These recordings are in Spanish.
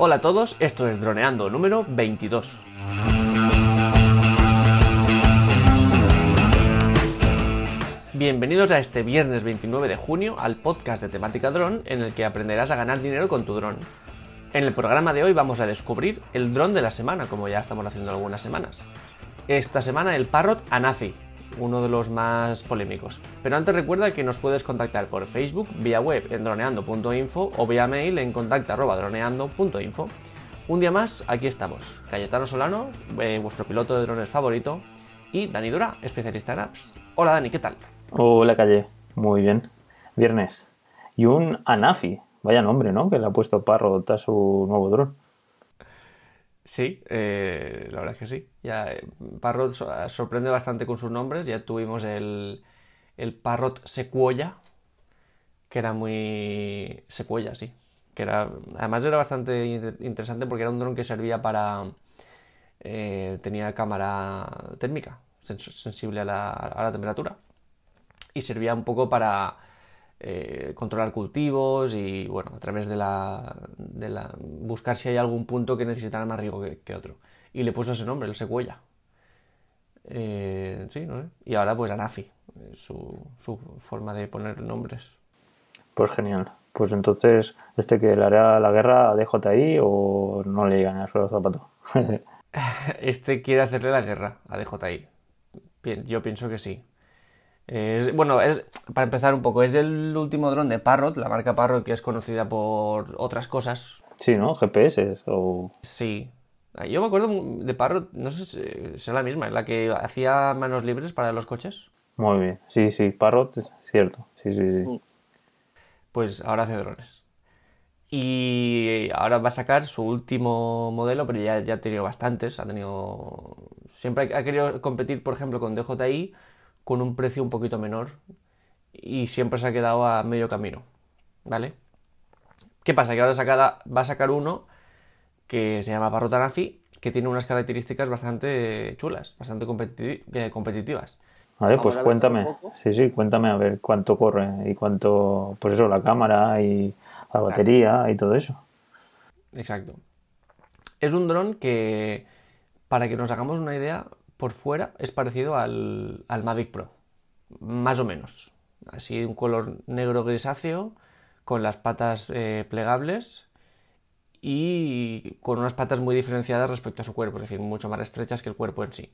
Hola a todos, esto es Droneando número 22. Bienvenidos a este viernes 29 de junio al podcast de temática dron en el que aprenderás a ganar dinero con tu dron. En el programa de hoy vamos a descubrir el dron de la semana, como ya estamos haciendo algunas semanas. Esta semana el Parrot Anafi, uno de los más polémicos. Pero antes recuerda que nos puedes contactar por Facebook, vía web en droneando.info o vía mail en contacta.droneando.info. Un día más, aquí estamos. Cayetano Solano, eh, vuestro piloto de drones favorito, y Dani Dura, especialista en apps. Hola Dani, ¿qué tal? Hola Calle, muy bien. Viernes. Y un Anafi, vaya nombre, ¿no? Que le ha puesto Parrot a su nuevo dron. Sí, eh, la verdad es que sí. Ya, eh, Parrot sorprende bastante con sus nombres. Ya tuvimos el, el Parrot Sequoia, que era muy. Sequoia, sí. Que era, además era bastante interesante porque era un dron que servía para. Eh, tenía cámara térmica, sensible a la, a la temperatura. Y servía un poco para eh, controlar cultivos y bueno, a través de la, de la, buscar si hay algún punto que necesitara más riego que, otro. Y le puso ese nombre, el Secuella. Eh, sí, no sé. Y ahora pues Anafi, su, su forma de poner nombres. Pues genial. Pues entonces, ¿este que le hará la guerra a DJI o no le llegan a su zapato? este quiere hacerle la guerra a DJI. Yo pienso que sí bueno, es, para empezar un poco, es el último dron de Parrot, la marca Parrot que es conocida por otras cosas. Sí, ¿no? GPS o... Sí. Ah, yo me acuerdo de Parrot, no sé si es la misma, la que hacía manos libres para los coches. Muy bien, sí, sí, Parrot es cierto, sí, sí, sí. Mm. Pues ahora hace drones. Y ahora va a sacar su último modelo, pero ya, ya ha tenido bastantes, ha tenido... Siempre ha querido competir, por ejemplo, con DJI, con un precio un poquito menor y siempre se ha quedado a medio camino, ¿vale? ¿Qué pasa? Que ahora va a sacar uno que se llama Parrotanafi, que tiene unas características bastante chulas, bastante eh, competitivas. Vale, pues cuéntame. Sí, sí, cuéntame a ver cuánto corre y cuánto, pues eso, la cámara y la batería y todo eso. Exacto. Es un dron que, para que nos hagamos una idea, por fuera es parecido al, Mavic Pro, más o menos. Así un color negro grisáceo, con las patas eh, plegables y con unas patas muy diferenciadas respecto a su cuerpo, es decir, mucho más estrechas que el cuerpo en sí.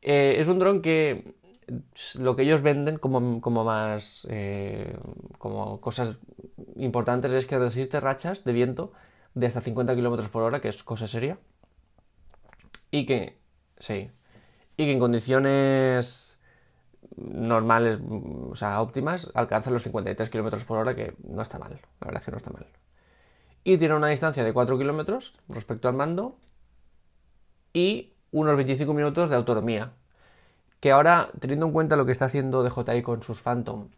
Eh, es un dron que lo que ellos venden como, más eh, como cosas importantes es que resiste rachas de viento de hasta 50 km por hora, que es cosa seria, y que Sí. Y que en condiciones normales, o sea, óptimas, alcanza los 53 km por hora, que no está mal. La verdad es que no está mal. Y tiene una distancia de 4 km respecto al mando y unos 25 minutos de autonomía. Que ahora, teniendo en cuenta lo que está haciendo DJI con sus Phantom,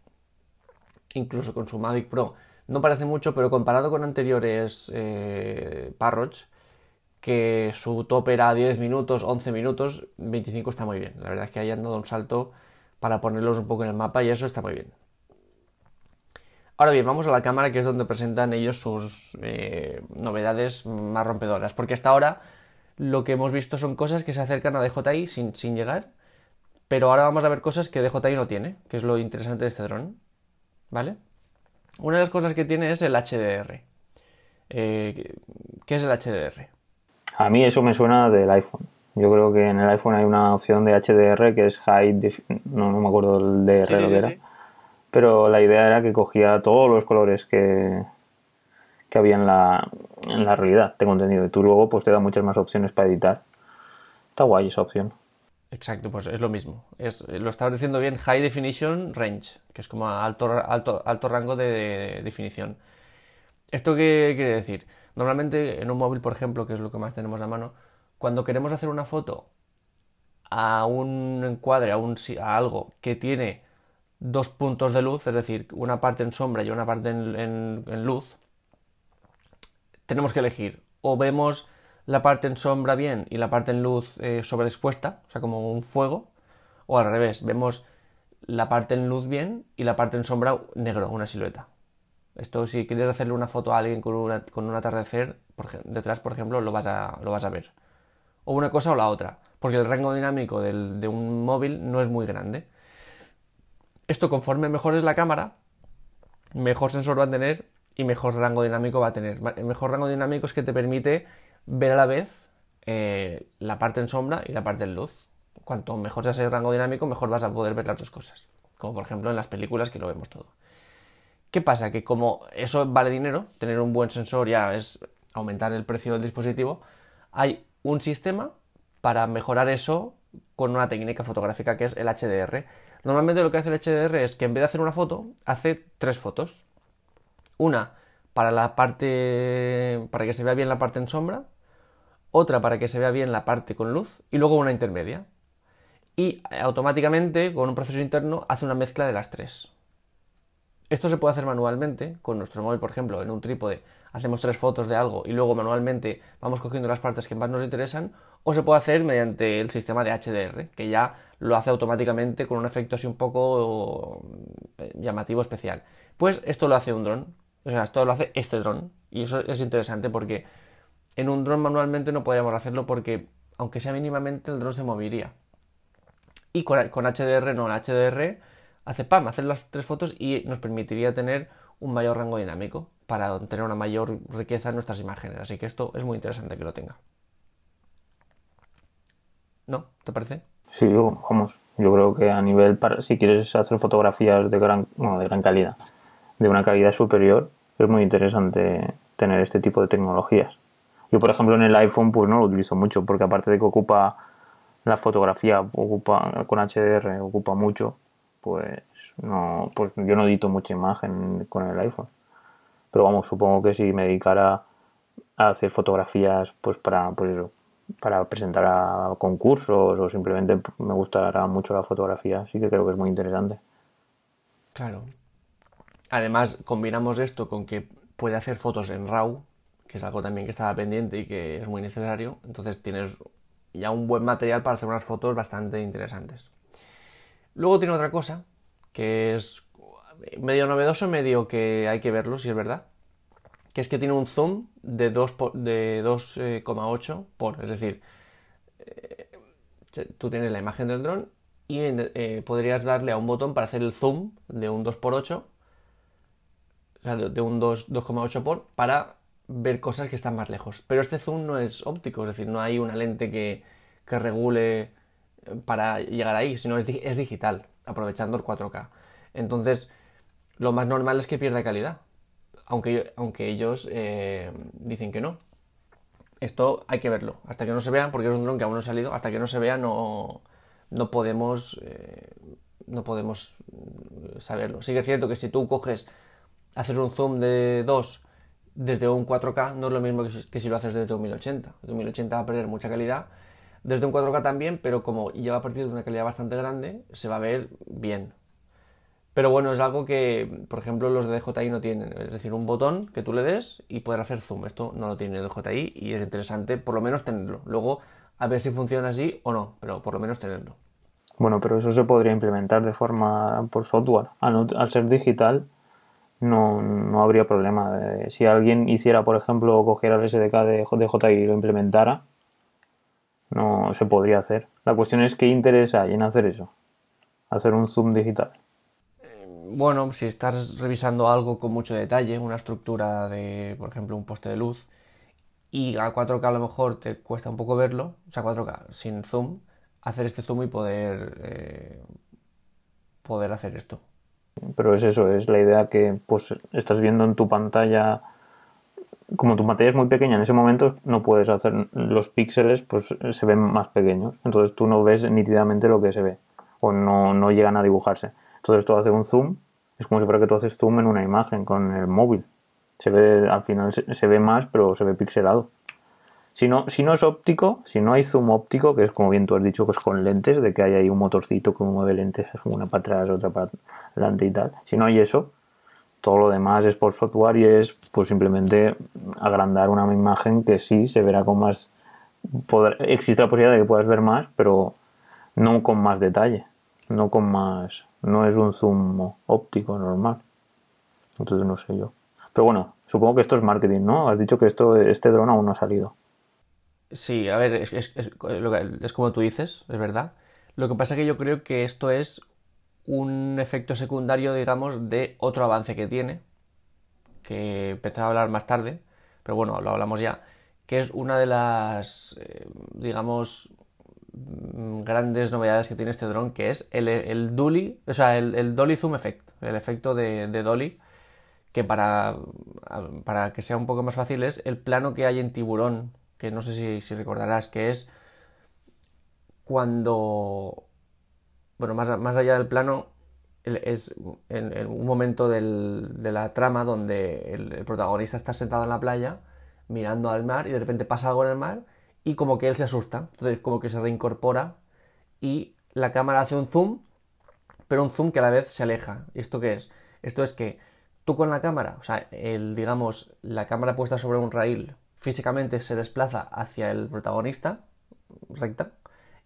incluso con su Mavic Pro, no parece mucho, pero comparado con anteriores eh, Parrots, que su top era 10 minutos, 11 minutos, 25 está muy bien. La verdad es que hayan dado un salto para ponerlos un poco en el mapa y eso está muy bien. Ahora bien, vamos a la cámara que es donde presentan ellos sus eh, novedades más rompedoras, porque hasta ahora lo que hemos visto son cosas que se acercan a DJI sin, sin llegar, pero ahora vamos a ver cosas que DJI no tiene, que es lo interesante de este dron, ¿vale? Una de las cosas que tiene es el HDR. Eh, ¿Qué es el HDR? A mí eso me suena del iPhone. Yo creo que en el iPhone hay una opción de HDR que es High no, no me acuerdo el que era. Pero la idea era que cogía todos los colores que, que había en la, en la realidad, tengo entendido. Y tú luego pues te da muchas más opciones para editar. Está guay esa opción. Exacto, pues es lo mismo. Es, lo estaba diciendo bien, High Definition Range, que es como alto, alto, alto rango de definición. ¿Esto qué quiere decir? Normalmente en un móvil, por ejemplo, que es lo que más tenemos a mano, cuando queremos hacer una foto a un encuadre, a, un, a algo que tiene dos puntos de luz, es decir, una parte en sombra y una parte en, luz, tenemos que elegir o vemos la parte en sombra bien y la parte en luz eh, sobreexpuesta, o sea, como un fuego, o al revés, vemos la parte en luz bien y la parte en sombra negro, una silueta. Esto si quieres hacerle una foto a alguien con, un atardecer, detrás, por ejemplo, lo vas, a, ver. O una cosa o la otra, porque el rango dinámico de un móvil no es muy grande. Esto conforme mejor es la cámara, mejor sensor va a tener y mejor rango dinámico va a tener. El mejor rango dinámico es que te permite ver a la vez eh, la parte en sombra y la parte en luz. Cuanto mejor sea ese rango dinámico, mejor vas a poder ver las dos cosas. Como por ejemplo en las películas que lo vemos todo. ¿Qué pasa? Que como eso vale dinero, tener un buen sensor ya es aumentar el precio del dispositivo, hay un sistema para mejorar eso con una técnica fotográfica que es el HDR. Normalmente lo que hace el HDR es que en vez de hacer una foto, hace tres fotos. Una para la parte para que se vea bien la parte en sombra, otra para que se vea bien la parte con luz y luego una intermedia. Y automáticamente, con un proceso interno, hace una mezcla de las tres. Esto se puede hacer manualmente con nuestro móvil, por ejemplo, en un trípode hacemos tres fotos de algo y luego manualmente vamos cogiendo las partes que más nos interesan, o se puede hacer mediante el sistema de HDR, que ya lo hace automáticamente con un efecto así un poco eh, llamativo especial. Pues esto lo hace un dron, o sea, esto lo hace este dron, y eso es interesante porque en un dron manualmente no podríamos hacerlo porque, aunque sea mínimamente, el dron se movería. Y con, con HDR no, el HDR hace PAM, hacer las tres fotos y nos permitiría tener un mayor rango dinámico para tener una mayor riqueza en nuestras imágenes. Así que esto es muy interesante que lo tenga. ¿No? ¿Te parece? Sí, vamos, yo creo que a nivel, si quieres hacer fotografías de gran, bueno, de gran calidad, de una calidad superior, es muy interesante tener este tipo de tecnologías. Yo, por ejemplo, en el iPhone, pues no lo utilizo mucho, porque aparte de que ocupa la fotografía, ocupa con HDR, ocupa mucho, pues no, pues yo no edito mucha imagen con el iPhone. Pero vamos, supongo que si me dedicara a hacer fotografías, pues para, pues para presentar a concursos o simplemente me gustará mucho la fotografía, sí que creo que es muy interesante. Claro. Además, combinamos esto con que puede hacer fotos en RAW, que es algo también que estaba pendiente y que es muy necesario. Entonces tienes ya un buen material para hacer unas fotos bastante interesantes. Luego tiene otra cosa, que es medio novedoso, medio que hay que verlo, si es verdad. Que es que tiene un zoom de 2,8 de eh, por, es decir, eh, tú tienes la imagen del dron y eh, podrías darle a un botón para hacer el zoom de un 2x8, o sea, de, un 2,8 por, para ver cosas que están más lejos. Pero este zoom no es óptico, es decir, no hay una lente que, que regule para llegar ahí, sino es, es digital, aprovechando el 4K. Entonces, lo más normal es que pierda calidad, aunque, aunque ellos eh, dicen que no. Esto hay que verlo, hasta que no se vea, porque es un dron que aún no ha salido, hasta que no se vea no, no podemos eh, no podemos saberlo. Sí que es cierto que si tú coges, haces un zoom de 2 desde un 4K, no es lo mismo que que si lo haces desde un 1080. El 1080 va a perder mucha calidad desde un 4K también, pero como ya va a partir de una calidad bastante grande, se va a ver bien. Pero bueno, es algo que, por ejemplo, los de DJI no tienen. Es decir, un botón que tú le des y poder hacer zoom. Esto no lo tiene DJI y es interesante por lo menos tenerlo. Luego, a ver si funciona así o no, pero por lo menos tenerlo. Bueno, pero eso se podría implementar de forma por software. Al, ser digital, no, no, habría problema. Si alguien hiciera, por ejemplo, cogiera el SDK de DJI y lo implementara, no se podría hacer. La cuestión es qué interés hay en hacer eso, hacer un zoom digital. Eh, bueno, si estás revisando algo con mucho detalle, una estructura de, por ejemplo, un poste de luz, y a 4K a lo mejor te cuesta un poco verlo, o sea, 4K sin zoom, hacer este zoom y poder, eh, poder hacer esto. Pero es eso, es la idea que pues estás viendo en tu pantalla como tu pantalla es muy pequeña en ese momento no puedes hacer los píxeles pues se ven más pequeños. Entonces tú no ves nítidamente lo que se ve o no, no llegan a dibujarse. Entonces tú haces un zoom es como si fuera que tú haces zoom en una imagen con el móvil. Se ve al final se, ve más pero se ve pixelado. Si no, si no es óptico, si no hay zoom óptico, que es como bien tú has dicho, pues con lentes, de que hay ahí un motorcito que mueve lentes, una para atrás, otra para adelante y tal. Si no hay eso, todo lo demás es por software y es pues simplemente agrandar una imagen que sí se verá con más poder, existe la posibilidad de que puedas ver más pero no con más detalle no con más no es un zoom óptico normal entonces no sé yo Pero bueno, supongo que esto es marketing, ¿no? Has dicho que esto, este dron aún no ha salido. Sí, a ver, es, como tú dices, es verdad. Lo que pasa es que yo creo que esto es un efecto secundario, digamos, de otro avance que tiene, que pensaba hablar más tarde, pero bueno, lo hablamos ya, que es una de las, eh, digamos, mm, grandes novedades que tiene este dron, que es el, el Dolly, o sea, el, Dolly Zoom Effect, el efecto de, de Dolly, que para, para que sea un poco más fácil es el plano que hay en tiburón, que no sé si, si recordarás, que es cuando, bueno, más, más allá del plano, es en, un momento de la trama donde el, protagonista está sentado en la playa mirando al mar y de repente pasa algo en el mar y como que él se asusta, entonces como que se reincorpora y la cámara hace un zoom, pero un zoom que a la vez se aleja. ¿Y esto qué es? Esto es que tú con la cámara, o sea, el, digamos, la cámara puesta sobre un rail físicamente se desplaza hacia el protagonista, recta,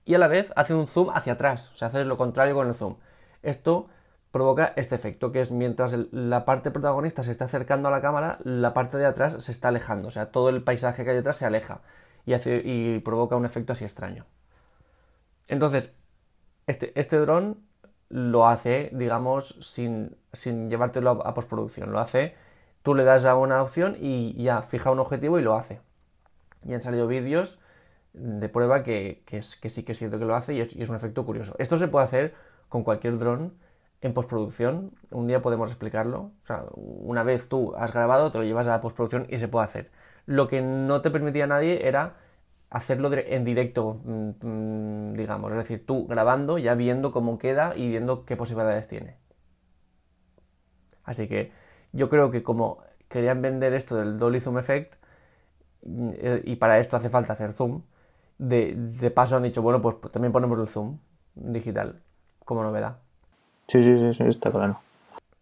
y a la vez hace un zoom hacia atrás, o sea, hace lo contrario con el zoom. Esto provoca este efecto, que es mientras la parte protagonista se está acercando a la cámara, la parte de atrás se está alejando, o sea, todo el paisaje que hay detrás se aleja y, hace, y provoca un efecto así extraño. Entonces, este, este dron lo hace, digamos, sin, sin llevártelo a, postproducción, lo hace, tú le das a una opción y ya fija un objetivo y lo hace. Y han salido vídeos de prueba que, es, que sí que es cierto que lo hace y es, es un efecto curioso. Esto se puede hacer con cualquier dron en postproducción. Un día podemos explicarlo. O sea, una vez tú has grabado, te lo llevas a la postproducción y se puede hacer. Lo que no te permitía nadie era hacerlo en directo, mm, mm, digamos. Es decir, tú grabando, ya viendo cómo queda y viendo qué posibilidades tiene. Así que yo creo que como querían vender esto del Dolly Zoom Effect, mm, y para esto hace falta hacer zoom, de, de paso han dicho, bueno, pues también ponemos el zoom digital como novedad. Sí, sí, sí, está claro.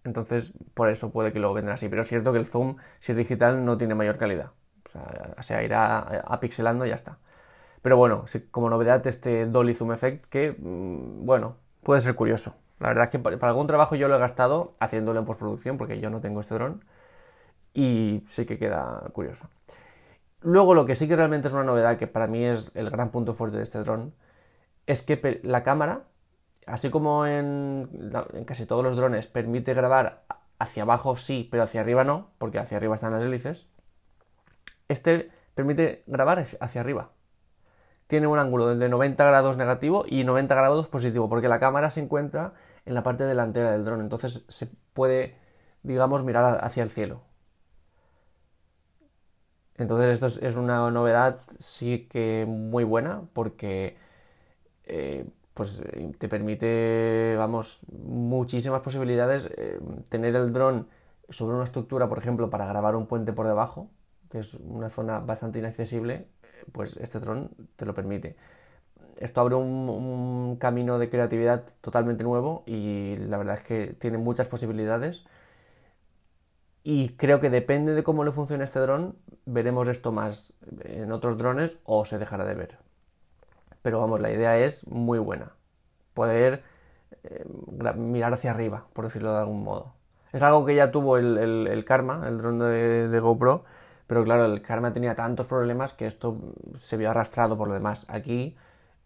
Entonces, por eso puede que lo vendan así. Pero es cierto que el zoom, si es digital, no tiene mayor calidad. O sea, se irá apixelando y ya está. Pero bueno, como novedad, este Dolly Zoom Effect, que, mm, bueno, puede ser curioso. La verdad es que para, algún trabajo yo lo he gastado haciéndolo en postproducción, porque yo no tengo este dron. Y sí que queda curioso. Luego, lo que sí que realmente es una novedad, que para mí es el gran punto fuerte de este dron, es que la cámara así como en, casi todos los drones permite grabar hacia abajo sí, pero hacia arriba no, porque hacia arriba están las hélices, este permite grabar hacia arriba. Tiene un ángulo de 90 grados negativo y 90 grados positivo, porque la cámara se encuentra en la parte delantera del dron, entonces se puede, digamos, mirar hacia el cielo. Entonces esto es, una novedad sí que muy buena, porque eh, pues te permite, vamos, muchísimas posibilidades. Eh, tener el dron sobre una estructura, por ejemplo, para grabar un puente por debajo, que es una zona bastante inaccesible, pues este dron te lo permite. Esto abre un, camino de creatividad totalmente nuevo y la verdad es que tiene muchas posibilidades. Y creo que depende de cómo le funcione este dron, veremos esto más en otros drones o se dejará de ver pero vamos, la idea es muy buena. Poder eh, mirar hacia arriba, por decirlo de algún modo. Es algo que ya tuvo el, Karma, el dron de, GoPro, pero claro, el Karma tenía tantos problemas que esto se vio arrastrado por lo demás. Aquí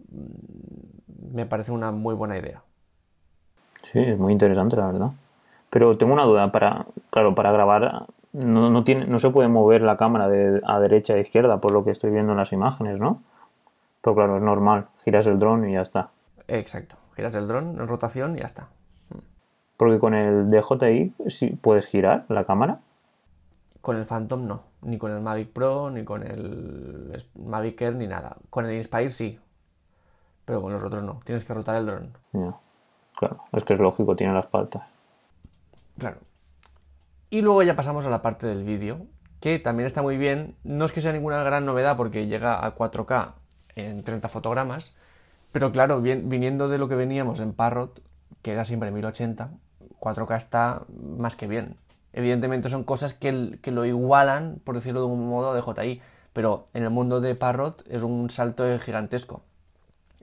mm, me parece una muy buena idea. Sí, es muy interesante, la verdad. Pero tengo una duda, para, claro, para grabar no, no, tiene, no se puede mover la cámara de a derecha e izquierda, por lo que estoy viendo en las imágenes, ¿no? Pero claro, es normal, giras el dron y ya está. Exacto, giras el dron en rotación y ya está. Porque con el DJI sí puedes girar la cámara. Con el Phantom no, ni con el Mavic Pro, ni con el Mavic Air, ni nada. Con el Inspire sí, pero con los otros no. Tienes que rotar el dron. Claro, es que es lógico, tiene las patas. Claro. Y luego ya pasamos a la parte del vídeo, que también está muy bien. No es que sea ninguna gran novedad porque llega a 4K en 30 fotogramas, pero claro, viniendo de lo que veníamos en Parrot, que era siempre 1080, 4K está más que bien. Evidentemente son cosas que, que lo igualan, por decirlo de un modo, de JI, pero en el mundo de Parrot es un salto gigantesco.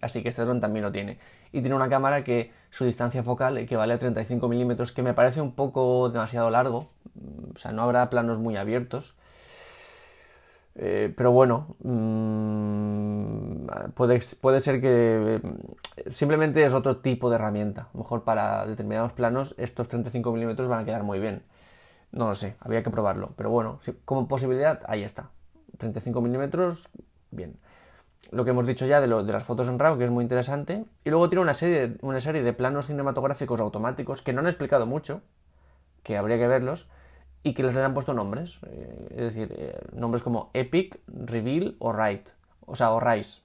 Así que este dron también lo tiene. Y tiene una cámara que su distancia focal equivale a 35 milímetros, que me parece un poco demasiado largo, o sea, no habrá planos muy abiertos. Eh, pero bueno, mm, puede, puede, ser que eh, simplemente es otro tipo de herramienta. A lo mejor para determinados planos estos 35 milímetros van a quedar muy bien. No lo sé, había que probarlo. Pero bueno, como posibilidad, ahí está. 35 milímetros, bien lo que hemos dicho ya de, lo, de las fotos en RAW, que es muy interesante. Y luego tiene una serie, una serie de planos cinematográficos automáticos que no han explicado mucho, que habría que verlos, y que les han puesto nombres. Eh, es decir, eh, nombres como Epic, Reveal o Write. O sea, o Rise.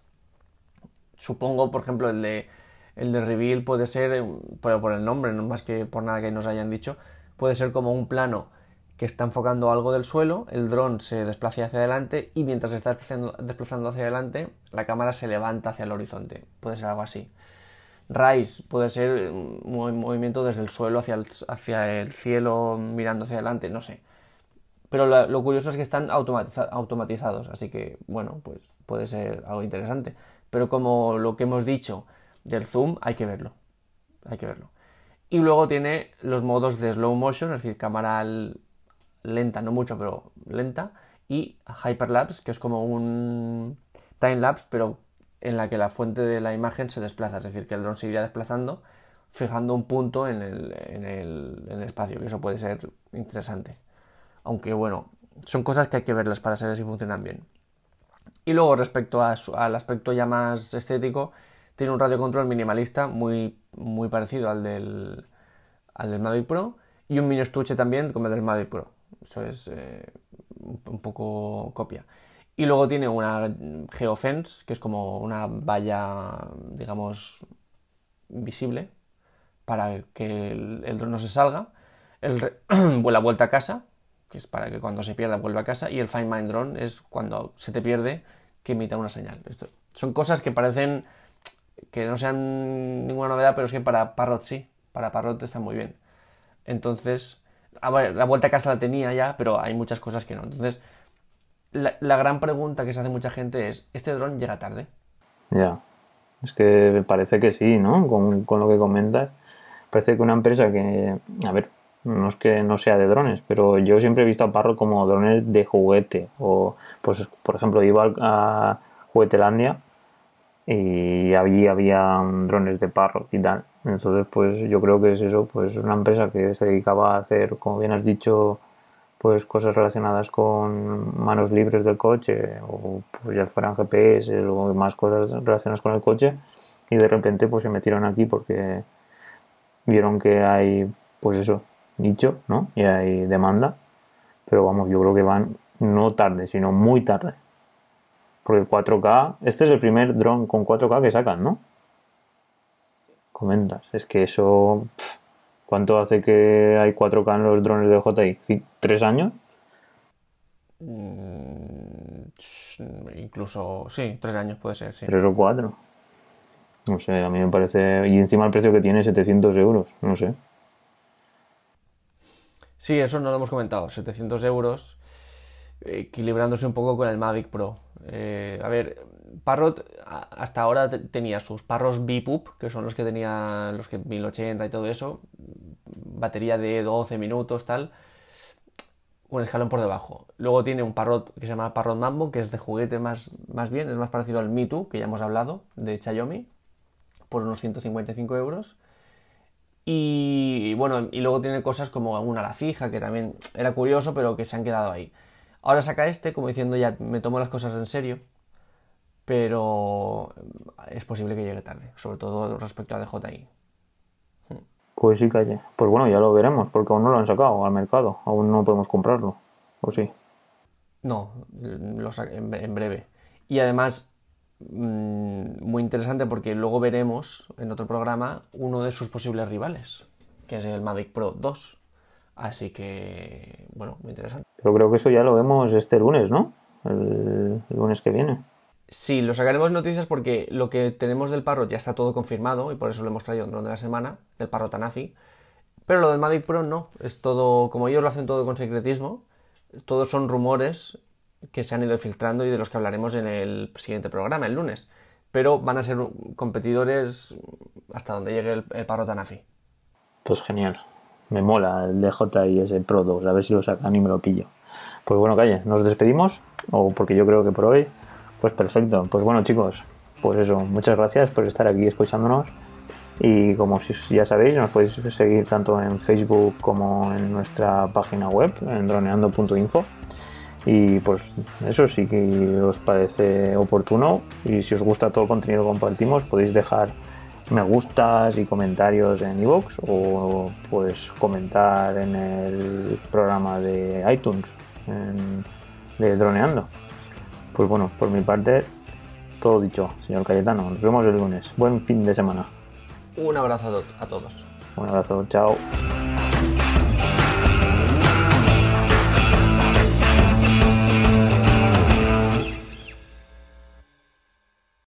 Supongo, por ejemplo, el de, el de Reveal puede ser, eh, por, por el nombre, no más que por nada que nos hayan dicho, puede ser como un plano que está enfocando algo del suelo, el dron se desplaza hacia adelante y mientras se está desplazando, hacia adelante, la cámara se levanta hacia el horizonte. Puede ser algo así. Rise puede ser un movimiento desde el suelo hacia el, hacia el cielo mirando hacia adelante, no sé. Pero lo, curioso es que están automatizados, así que bueno, pues puede ser algo interesante. Pero como lo que hemos dicho del zoom, hay que verlo. Hay que verlo. Y luego tiene los modos de slow motion, es decir, cámara al, lenta, no mucho, pero lenta, y Hyperlapse, que es como un time-lapse, pero en la que la fuente de la imagen se desplaza, es decir, que el dron se iría desplazando, fijando un punto en el, en el, espacio, que eso puede ser interesante. Aunque bueno, son cosas que hay que verlas para saber si funcionan bien. Y luego respecto al aspecto ya más estético, tiene un radio control minimalista muy, muy parecido al del, al del Pro y un mini estuche también como el del Mavic Pro. Eso es eh, un poco copia. Y luego tiene una geofence, que es como una valla, digamos, visible, para que el, dron no se salga. El la vuelta a casa, que es para que cuando se pierda vuelva a casa. Y el Find My Drone es cuando se te pierde, que emita una señal. Esto, son cosas que parecen que no sean ninguna novedad, pero es que para Parrot sí. Para Parrot está muy bien. Entonces, la vuelta a casa la tenía ya, pero hay muchas cosas que no. Entonces, la, gran pregunta que se hace mucha gente es, ¿este dron llega tarde? Ya, es que parece que sí, ¿no? Con, lo que comentas. Parece que una empresa que, a ver, no es que no sea de drones, pero yo siempre he visto a Parro como drones de juguete. O, pues, por ejemplo, iba a Juguetelandia y allí había drones de Parro y tal. Entonces, pues yo creo que es eso, pues una empresa que se dedicaba a hacer, como bien has dicho, pues cosas relacionadas con manos libres del coche o pues ya fueran GPS o más cosas relacionadas con el coche y de repente pues se metieron aquí porque vieron que hay pues eso, nicho, ¿no? Y hay demanda, pero vamos, yo creo que van no tarde, sino muy tarde. Porque 4K, este es el primer dron con 4K que sacan, ¿no? comentas. Es que eso. ¿Cuánto hace que hay 4K en los drones de JI? ¿Tres años? Mm, incluso, sí, tres años puede ser, sí. Tres o cuatro. No sé, a mí me parece. Y encima el precio que tiene, 700 euros, no sé. Sí, eso no lo hemos comentado. 700 euros, equilibrándose un poco con el Mavic Pro. Eh, a ver, Parrot hasta ahora tenía sus Parros BPUP, que son los que tenía los que 1080 y todo eso, batería de 12 minutos, tal, un escalón por debajo. Luego tiene un Parrot que se llama Parrot Mambo, que es de juguete más, más bien, es más parecido al Me que ya hemos hablado, de Xiaomi, por unos 155 euros. Y, bueno, y luego tiene cosas como una la fija, que también era curioso, pero que se han quedado ahí. Ahora saca este, como diciendo ya me tomo las cosas en serio pero es posible que llegue tarde, sobre todo respecto a DJI. Pues sí, calle. Pues bueno, ya lo veremos, porque aún no lo han sacado al mercado, aún no podemos comprarlo, ¿o sí? No, lo en breve. Y además, mm, muy interesante porque luego veremos en otro programa uno de sus posibles rivales, que es el Mavic Pro 2. Así que, bueno, muy interesante. Pero creo que eso ya lo vemos este lunes, ¿no? el lunes que viene. Sí, lo sacaremos noticias porque lo que tenemos del Parrot ya está todo confirmado y por eso lo hemos traído de la semana, del Parrot Anafi. Pero lo del Mavic Pro no, es todo, como ellos lo hacen todo con secretismo, todos son rumores que se han ido filtrando y de los que hablaremos en el siguiente programa, el lunes. pero van a ser competidores hasta donde llegue el, el Parro Tanafi. Pues genial. Me mola el DJI Pro 2, a ver si lo sacan y me lo pillo. Pues bueno, calle, nos despedimos, o porque yo creo que por hoy, pues perfecto. Pues bueno, chicos, pues eso, muchas gracias por estar aquí escuchándonos. Y como ya sabéis, nos podéis seguir tanto en Facebook como en nuestra página web, en droneando.info. Y pues eso que os parece oportuno y si os gusta todo el contenido que compartimos, podéis dejar me gustas y comentarios en iVoox o pues comentar en el programa de iTunes de Droneando. Pues bueno, por mi parte, todo dicho, señor Cayetano. Nos vemos el lunes. Buen fin de semana. Un abrazo a todos. Un abrazo, chao.